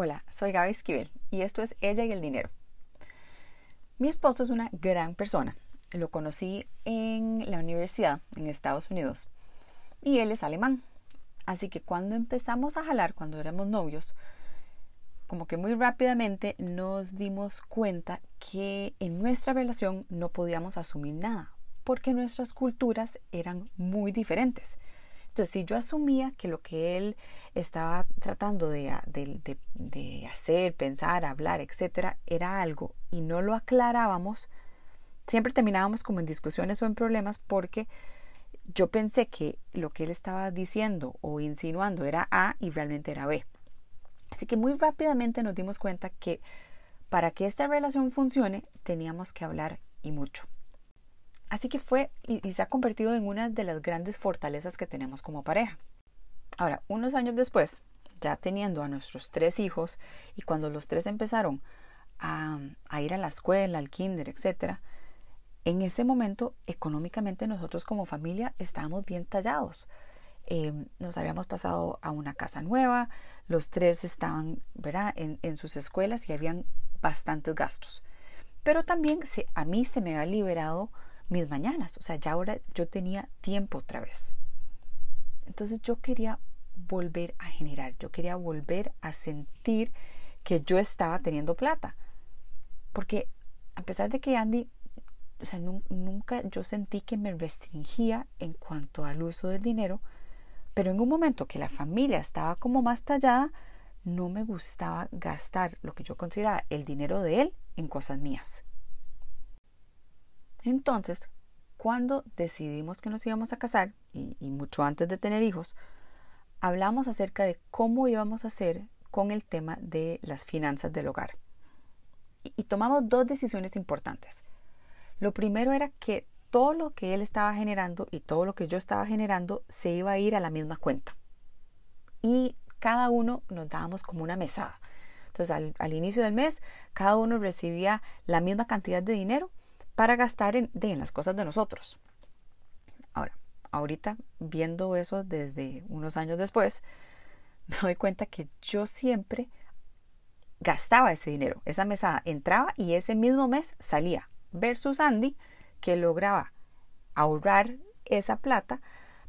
Hola, soy Gaby Esquivel y esto es Ella y el Dinero. Mi esposo es una gran persona. Lo conocí en la universidad en Estados Unidos y él es alemán. Así que cuando empezamos a jalar, cuando éramos novios, como que muy rápidamente nos dimos cuenta que en nuestra relación no podíamos asumir nada, porque nuestras culturas eran muy diferentes. Entonces, si yo asumía que lo que él estaba tratando de, hacer, pensar, hablar, etcétera, era algo y no lo aclarábamos, siempre terminábamos como en discusiones o en problemas porque yo pensé que lo que él estaba diciendo o insinuando era A y realmente era B. Así que muy rápidamente nos dimos cuenta que para que esta relación funcione teníamos que hablar y mucho. Así que fue y, se ha convertido en una de las grandes fortalezas que tenemos como pareja. Ahora, unos años después, ya teniendo a nuestros tres hijos y cuando los tres empezaron a, ir a la escuela, al kinder, etc., en ese momento económicamente nosotros como familia estábamos bien tallados. Em, nos habíamos pasado a una casa nueva, los tres estaban ¿verdad? En, sus escuelas y habían bastantes gastos. Pero también se, a mí se me había liberado mis mañanas. O sea, ya ahora yo tenía tiempo otra vez. Entonces yo quería volver a generar, yo quería volver a sentir que yo estaba teniendo plata. Porque a pesar de que Andy, o sea, nunca yo sentí que me restringía en cuanto al uso del dinero, pero en un momento que la familia estaba como más tallada, no me gustaba gastar lo que yo consideraba el dinero de él en cosas mías. Entonces, cuando decidimos que nos íbamos a casar, y, mucho antes de tener hijos, hablamos acerca de cómo íbamos a hacer con el tema de las finanzas del hogar. y tomamos dos decisiones importantes. Lo primero era que todo lo que él estaba generando y todo lo que yo estaba generando se iba a ir a la misma cuenta. Y cada uno nos dábamos como una mesada. Entonces, al, inicio del mes, cada uno recibía la misma cantidad de dinero para gastar en, las cosas de nosotros. Ahora, ahorita viendo eso desde unos años después, me doy cuenta que yo siempre gastaba ese dinero. Esa mesada entraba y ese mismo mes salía. Versus Andy, que lograba ahorrar esa plata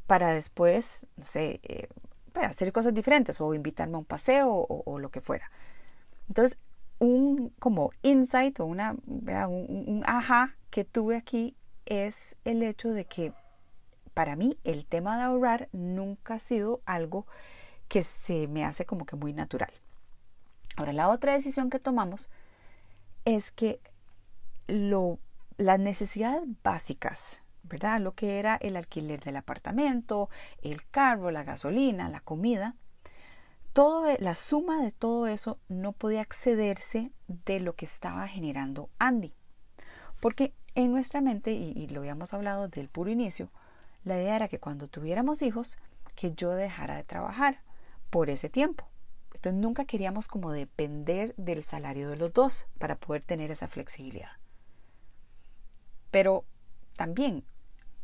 para después, no sé, eh, hacer cosas diferentes o invitarme a un paseo o, lo que fuera. Entonces, un como insight o una, un, aha que tuve aquí es el hecho de que para mí el tema de ahorrar nunca ha sido algo que se me hace como que muy natural. Ahora, la otra decisión que tomamos es que lo, las necesidades básicas, ¿verdad? Lo que era el alquiler del apartamento, el carro, la gasolina, la comida, todo, e, la suma de todo eso no podía accederse de lo que estaba generando Andy. Porque en nuestra mente, y, lo habíamos hablado del puro inicio, la idea era que cuando tuviéramos hijos, que yo dejara de trabajar por ese tiempo. Entonces nunca queríamos como depender del salario de los dos para poder tener esa flexibilidad. Pero también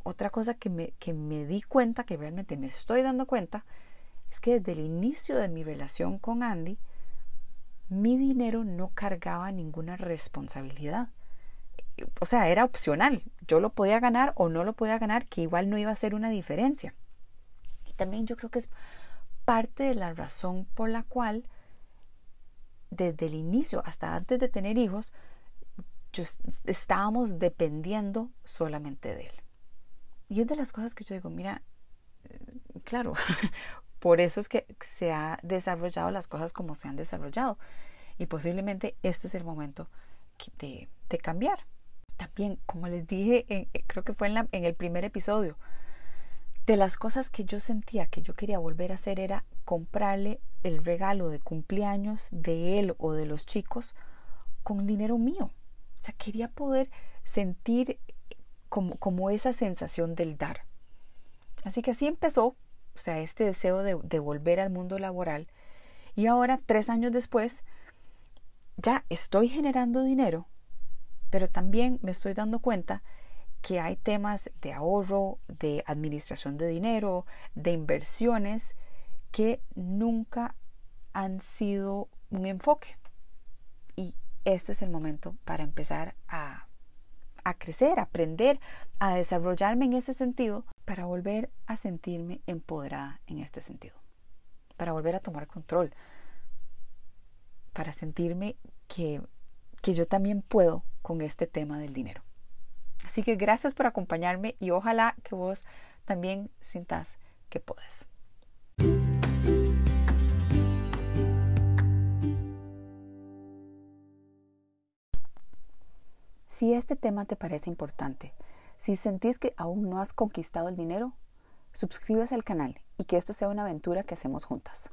otra cosa que me, que me di cuenta, que realmente me estoy dando cuenta, es que desde el inicio de mi relación con Andy, mi dinero no cargaba ninguna responsabilidad. O sea, era opcional. Yo lo podía ganar o no lo podía ganar, que igual no iba a ser una diferencia. Y también yo creo que es parte de la razón por la cual desde el inicio hasta antes de tener hijos, estábamos dependiendo solamente de él. Y es de las cosas que yo digo, mira, eh, claro, por eso es que se han desarrollado las cosas como se han desarrollado. Y posiblemente este es el momento de cambiar. También, como les dije, eh, creo que fue en, el primer episodio, de las cosas que yo sentía que yo quería volver a hacer era comprarle el regalo de cumpleaños de él o de los chicos con dinero mío. O sea, quería poder sentir como, como esa sensación del dar. Así que así empezó, o sea, este deseo de, de volver al mundo laboral. Y ahora, tres años después, ya estoy generando dinero, pero también me estoy dando cuenta que hay temas de ahorro, de administración de dinero, de inversiones que nunca han sido un enfoque. Y este es el momento para empezar a, a crecer, a aprender, a desarrollarme en ese sentido, para volver a sentirme empoderada en este sentido, para volver a tomar control, para sentirme que, que yo también puedo con este tema del dinero. Así que gracias por acompañarme y ojalá que vos también sintas que puedes. Si este tema te parece importante, si sentís que aún no has conquistado el dinero, suscríbete al canal y que esto sea una aventura que hacemos juntas.